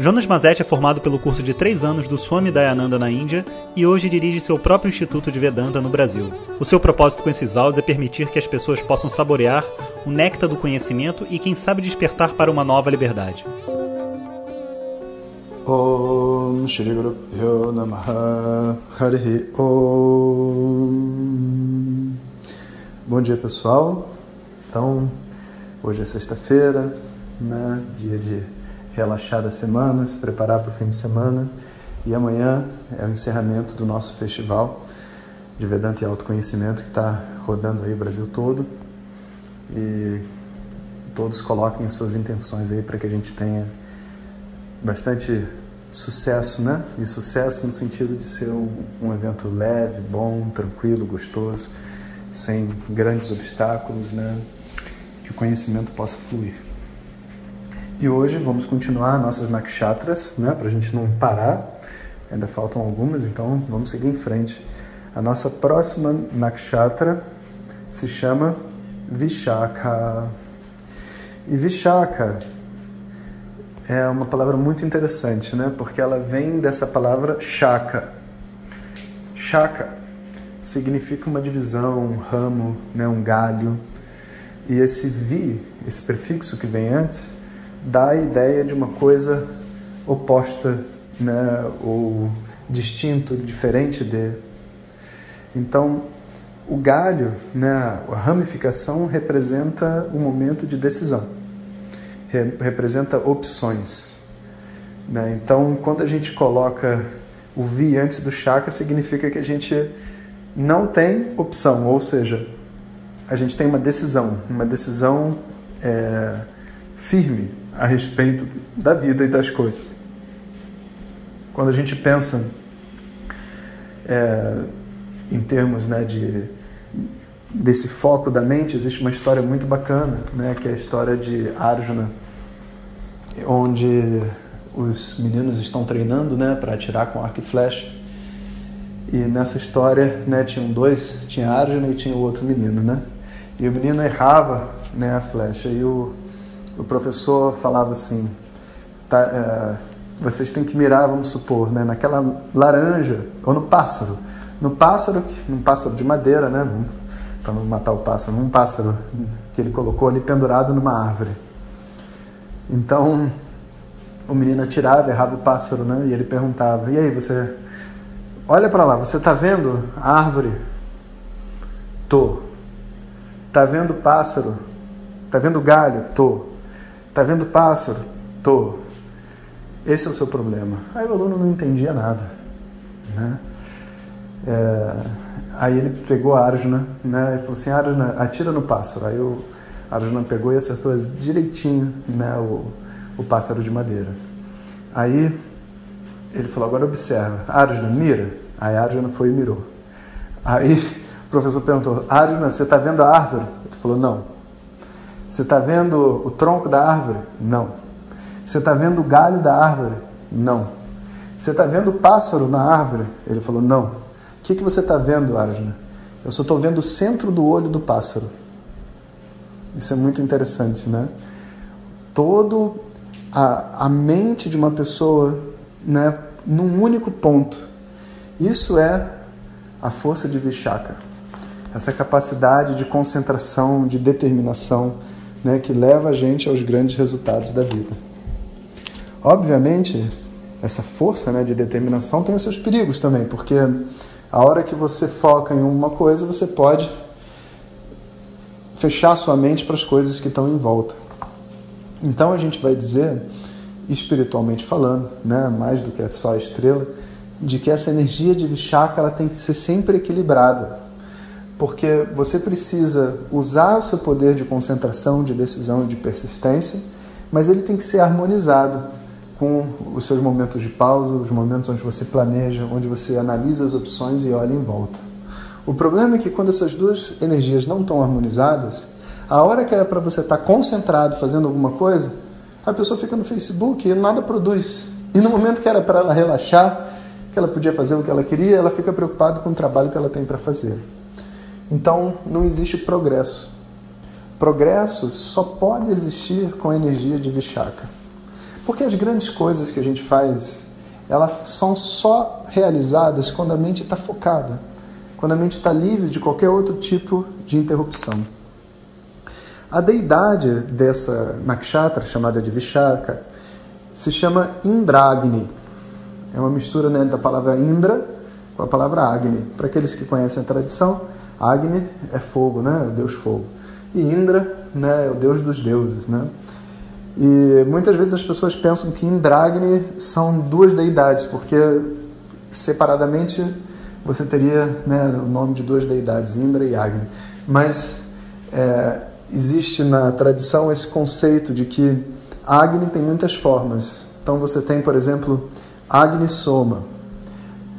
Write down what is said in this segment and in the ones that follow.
Jonas Mazetti é formado pelo curso de três anos do Swami Dayananda na Índia e hoje dirige seu próprio Instituto de Vedanta no Brasil. O seu propósito com esses áudios é permitir que as pessoas possam saborear o néctar do conhecimento e, quem sabe, despertar para uma nova liberdade. Om Shri Guru Pyo Namaha Harihi Om Bom dia pessoal, então hoje é sexta-feira, né, dia de relaxar da semana, se preparar para o fim de semana e amanhã é o encerramento do nosso festival de Vedanta e Autoconhecimento que está rodando aí o Brasil todo e todos coloquem as suas intenções aí para que a gente tenha bastante sucesso, né? E sucesso no sentido de ser um, um, evento leve, bom, tranquilo, gostoso, sem grandes obstáculos, né? Que o conhecimento possa fluir. E hoje vamos continuar nossas nakshatras, né? Para a gente não parar. Ainda faltam algumas, então vamos seguir em frente. A nossa próxima nakshatra se chama Vishaka. E Vishaka é uma palavra muito interessante, né? Porque ela vem dessa palavra shaka. Shaka significa uma divisão, um ramo, né? um galho. E esse vi, esse prefixo que vem antes, dá a ideia de uma coisa oposta, né? ou distinto, diferente de. Então, o galho, né? a ramificação representa o momento de decisão representa opções. Né? Então, quando a gente coloca o vi antes do chakra, significa que a gente não tem opção, ou seja, a gente tem uma decisão, uma decisão é, firme a respeito da vida e das coisas. Quando a gente pensa é, em termos né, de desse foco da mente, existe uma história muito bacana, né, que é a história de Arjuna, onde os meninos estão treinando, né, para atirar com arco e flecha. E nessa história, né, tinham dois, tinha Arjuna e tinha o outro menino, né? E o menino errava, né, a flecha e o, o professor falava assim, tá, é, vocês têm que mirar, vamos supor, né, naquela laranja ou no pássaro. No pássaro, num pássaro de madeira, né, para não matar o pássaro, um pássaro que ele colocou ali pendurado numa árvore. Então, o menino atirava, errava o pássaro, né? E ele perguntava: "E aí, você olha para lá, você está vendo a árvore?" "Tô." "Tá vendo o pássaro?" "Tá vendo o galho?" "Tô." "Tá vendo pássaro?" "Tô." Esse é o seu problema. Aí o aluno não entendia nada, né? É, Aí ele pegou a Arjuna, né? E falou assim: Arjuna, atira no pássaro. Aí o Arjuna pegou e acertou direitinho, né? O, o pássaro de madeira. Aí ele falou: agora observa, Arjuna, mira. Aí Arjuna foi e mirou. Aí o professor perguntou: Arjuna, você está vendo a árvore? Ele falou: não. Você está vendo o tronco da árvore? Não. Você está vendo o galho da árvore? Não. Você está vendo o pássaro na árvore? Ele falou: não que, que você está vendo, Arjuna? Eu só estou vendo o centro do olho do pássaro. Isso é muito interessante, né? Todo a, a mente de uma pessoa, né, num único ponto. Isso é a força de Vishaka. Essa capacidade de concentração, de determinação, né, que leva a gente aos grandes resultados da vida. Obviamente, essa força né, de determinação tem os seus perigos também, porque a hora que você foca em uma coisa, você pode fechar sua mente para as coisas que estão em volta. Então a gente vai dizer, espiritualmente falando, né, mais do que só a estrela, de que essa energia de Vishaka ela tem que ser sempre equilibrada. Porque você precisa usar o seu poder de concentração, de decisão e de persistência, mas ele tem que ser harmonizado com os seus momentos de pausa, os momentos onde você planeja, onde você analisa as opções e olha em volta. O problema é que quando essas duas energias não estão harmonizadas, a hora que era para você estar tá concentrado fazendo alguma coisa, a pessoa fica no Facebook e nada produz. E no momento que era para ela relaxar, que ela podia fazer o que ela queria, ela fica preocupada com o trabalho que ela tem para fazer. Então, não existe progresso. Progresso só pode existir com a energia de Vishaka. Porque as grandes coisas que a gente faz, elas são só realizadas quando a mente está focada, quando a mente está livre de qualquer outro tipo de interrupção. A deidade dessa nakshatra, chamada de Vishaka, se chama Indragni. É uma mistura né, da palavra Indra com a palavra Agni. Para aqueles que conhecem a tradição, Agni é fogo, né, o deus fogo. E Indra né, é o deus dos deuses. Né? E muitas vezes as pessoas pensam que Indragni são duas deidades, porque separadamente você teria né, o nome de duas deidades, Indra e Agni. Mas é, existe na tradição esse conceito de que Agni tem muitas formas. Então você tem, por exemplo, Agni Soma.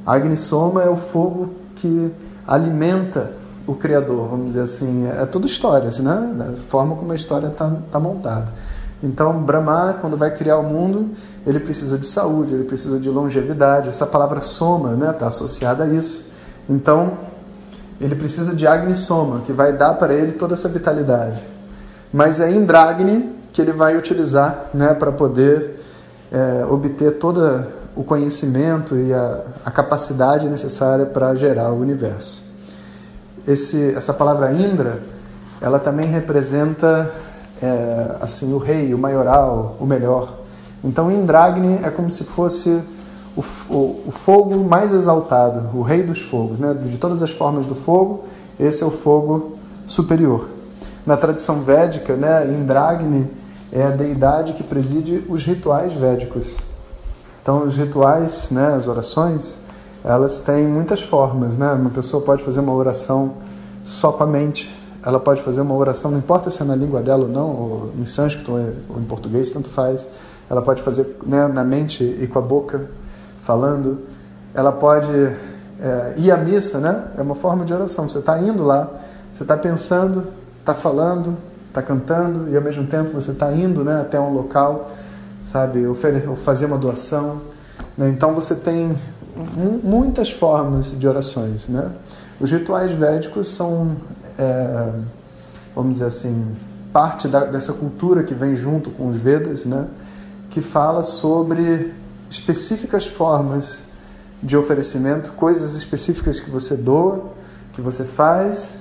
Agni Soma é o fogo que alimenta o Criador, vamos dizer assim. É tudo histórias, né? Da forma como a história está tá montada. Então, Brahma, quando vai criar o mundo, ele precisa de saúde, ele precisa de longevidade. Essa palavra soma está né, tá associada a isso. Então, ele precisa de Agni Soma, que vai dar para ele toda essa vitalidade. Mas é Indragni que ele vai utilizar né, para poder é, obter todo o conhecimento e a, a capacidade necessária para gerar o universo. Esse, essa palavra Indra, ela também representa é, assim o rei, o maioral, o melhor. Então Indragni é como se fosse o, o, o, fogo mais exaltado, o rei dos fogos, né? de todas as formas do fogo, esse é o fogo superior. Na tradição védica, né, Indragni é a deidade que preside os rituais védicos. Então, os rituais, né, as orações, elas têm muitas formas. Né? Uma pessoa pode fazer uma oração só com a mente, ela pode fazer uma oração, não importa se é na língua dela ou não, ou em sânscrito ou em português, tanto faz. Ela pode fazer né, na mente e com a boca falando, ela pode é, ir à missa, né? É uma forma de oração. Você está indo lá, você está pensando, está falando, está cantando e ao mesmo tempo você está indo, né, até um local, sabe, fazer uma doação. Né? Então você tem muitas formas de orações, né? Os rituais védicos são, é, vamos dizer assim, parte da, dessa cultura que vem junto com os Vedas, né? Que fala sobre específicas formas de oferecimento, coisas específicas que você doa, que você faz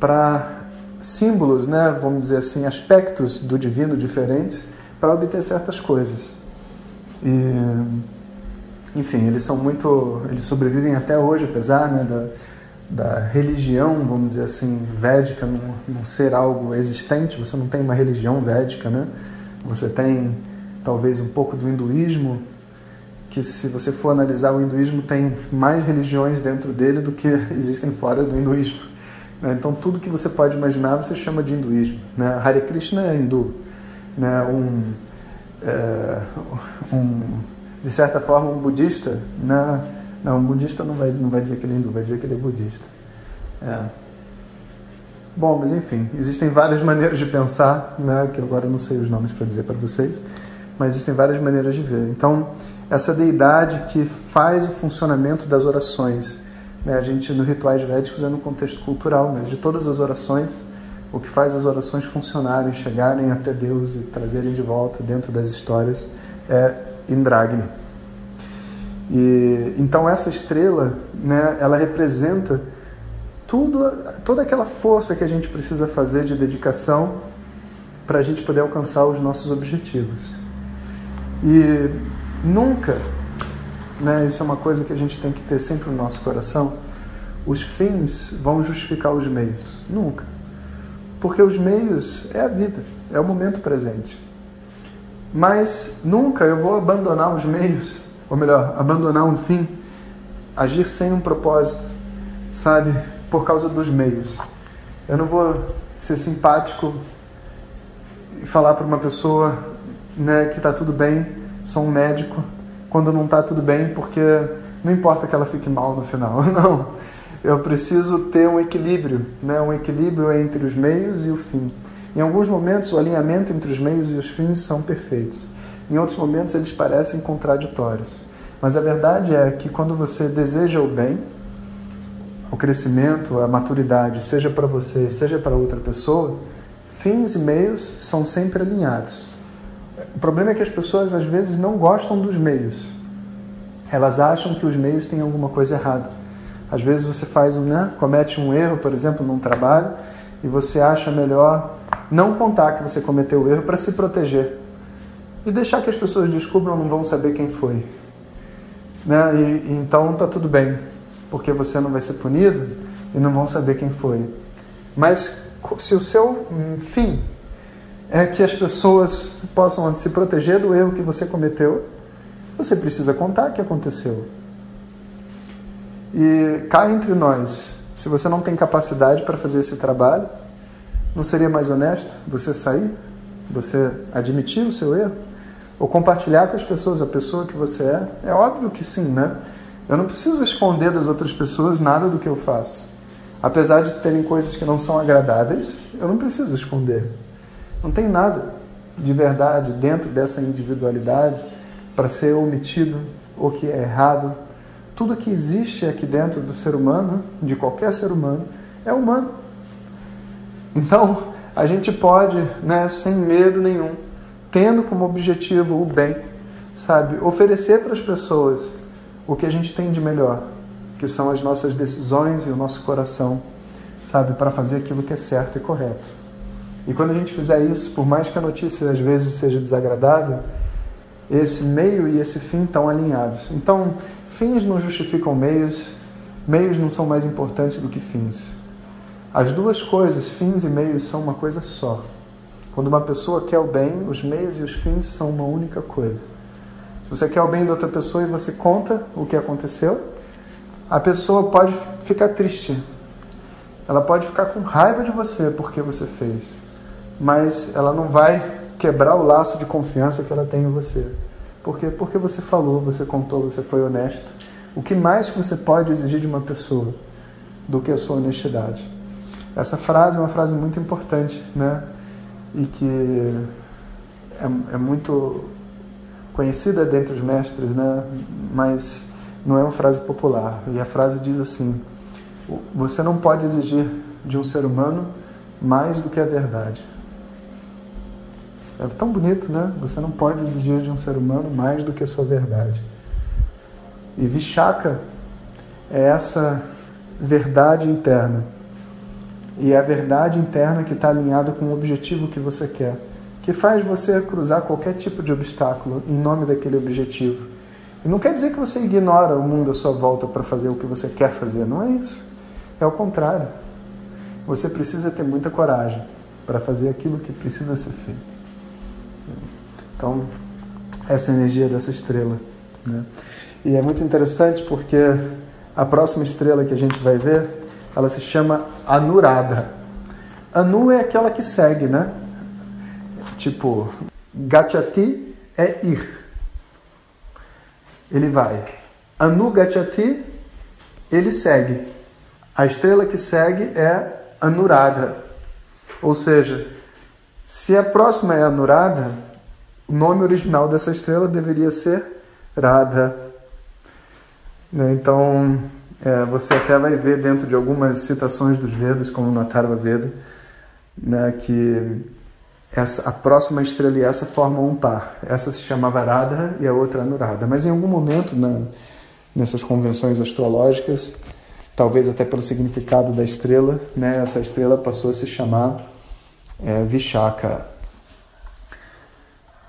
para símbolos, né, vamos dizer assim, aspectos do divino diferentes para obter certas coisas. E, enfim, eles são muito, eles sobrevivem até hoje, apesar né, da, da religião, vamos dizer assim, védica não, não ser algo existente. Você não tem uma religião védica, né? Você tem talvez um pouco do hinduísmo, que se você for analisar o hinduísmo tem mais religiões dentro dele do que existem fora do hinduísmo. Né? Então tudo que você pode imaginar você chama de hinduísmo. Né? Hare Krishna é hindu. Né? Um, é, um, de certa forma um budista, né? não, um budista não vai, não vai dizer que ele é hindu, vai dizer que ele é budista. É. Bom, mas enfim, existem várias maneiras de pensar, né, que agora eu não sei os nomes para dizer para vocês, mas existem várias maneiras de ver. Então, essa deidade que faz o funcionamento das orações. Né? A gente, no rituais védicos, é no contexto cultural, mas de todas as orações, o que faz as orações funcionarem, chegarem até Deus e trazerem de volta dentro das histórias é Indragni. E, então essa estrela, né, ela representa tudo, toda aquela força que a gente precisa fazer de dedicação para a gente poder alcançar os nossos objetivos. E Nunca, né, isso é uma coisa que a gente tem que ter sempre no nosso coração, os fins vão justificar os meios. Nunca. Porque os meios é a vida, é o momento presente. Mas nunca eu vou abandonar os meios, ou melhor, abandonar um fim, agir sem um propósito, sabe, por causa dos meios. Eu não vou ser simpático e falar para uma pessoa né, que está tudo bem sou um médico quando não está tudo bem, porque não importa que ela fique mal no final. Não. Eu preciso ter um equilíbrio, né? um equilíbrio entre os meios e o fim. Em alguns momentos, o alinhamento entre os meios e os fins são perfeitos. Em outros momentos, eles parecem contraditórios. Mas a verdade é que quando você deseja o bem, o crescimento, a maturidade, seja para você, seja para outra pessoa, fins e meios são sempre alinhados. O problema é que as pessoas às vezes não gostam dos meios. Elas acham que os meios têm alguma coisa errada. Às vezes você faz um, né, comete um erro, por exemplo, num trabalho, e você acha melhor não contar que você cometeu o erro para se proteger. E deixar que as pessoas descubram, não vão saber quem foi. Né? E, e então tá tudo bem, porque você não vai ser punido e não vão saber quem foi. Mas se o seu fim é que as pessoas possam se proteger do erro que você cometeu, você precisa contar que aconteceu. E cá entre nós, se você não tem capacidade para fazer esse trabalho, não seria mais honesto você sair, você admitir o seu erro? Ou compartilhar com as pessoas a pessoa que você é? É óbvio que sim, né? Eu não preciso esconder das outras pessoas nada do que eu faço. Apesar de terem coisas que não são agradáveis, eu não preciso esconder. Não tem nada de verdade dentro dessa individualidade para ser omitido ou que é errado. Tudo que existe aqui dentro do ser humano, de qualquer ser humano, é humano. Então, a gente pode, né, sem medo nenhum, tendo como objetivo o bem, sabe, oferecer para as pessoas o que a gente tem de melhor, que são as nossas decisões e o nosso coração, sabe, para fazer aquilo que é certo e correto. E quando a gente fizer isso, por mais que a notícia às vezes seja desagradável, esse meio e esse fim estão alinhados. Então, fins não justificam meios, meios não são mais importantes do que fins. As duas coisas, fins e meios, são uma coisa só. Quando uma pessoa quer o bem, os meios e os fins são uma única coisa. Se você quer o bem da outra pessoa e você conta o que aconteceu, a pessoa pode ficar triste. Ela pode ficar com raiva de você porque você fez. Mas ela não vai quebrar o laço de confiança que ela tem em você. Por quê? Porque você falou, você contou, você foi honesto. O que mais que você pode exigir de uma pessoa do que a sua honestidade? Essa frase é uma frase muito importante, né? E que é, é muito conhecida dentre os mestres, né? Mas não é uma frase popular. E a frase diz assim: Você não pode exigir de um ser humano mais do que a verdade. É tão bonito, né? Você não pode exigir de um ser humano mais do que a sua verdade. E Vishaka é essa verdade interna e é a verdade interna que está alinhada com o objetivo que você quer, que faz você cruzar qualquer tipo de obstáculo em nome daquele objetivo. E não quer dizer que você ignora o mundo à sua volta para fazer o que você quer fazer, não é isso. É o contrário. Você precisa ter muita coragem para fazer aquilo que precisa ser feito. Então, essa é energia dessa estrela. Né? E é muito interessante porque a próxima estrela que a gente vai ver ela se chama Anurada. Anu é aquela que segue, né? Tipo, Gachati é ir. Ele vai. Anu Gachati, ele segue. A estrela que segue é Anurada. Ou seja, se a próxima é Anurada, o nome original dessa estrela deveria ser Radha. Né? Então, é, você até vai ver dentro de algumas citações dos Vedas, como no Atharva Veda, né, que essa, a próxima estrela e essa formam um par. Essa se chamava Radha e a outra Anuradha. Mas em algum momento, nessas convenções astrológicas, talvez até pelo significado da estrela, né, essa estrela passou a se chamar é, Vishaka.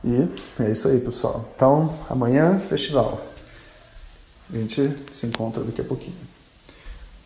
E é isso aí, pessoal. Então, amanhã, festival. A gente se encontra daqui a pouquinho.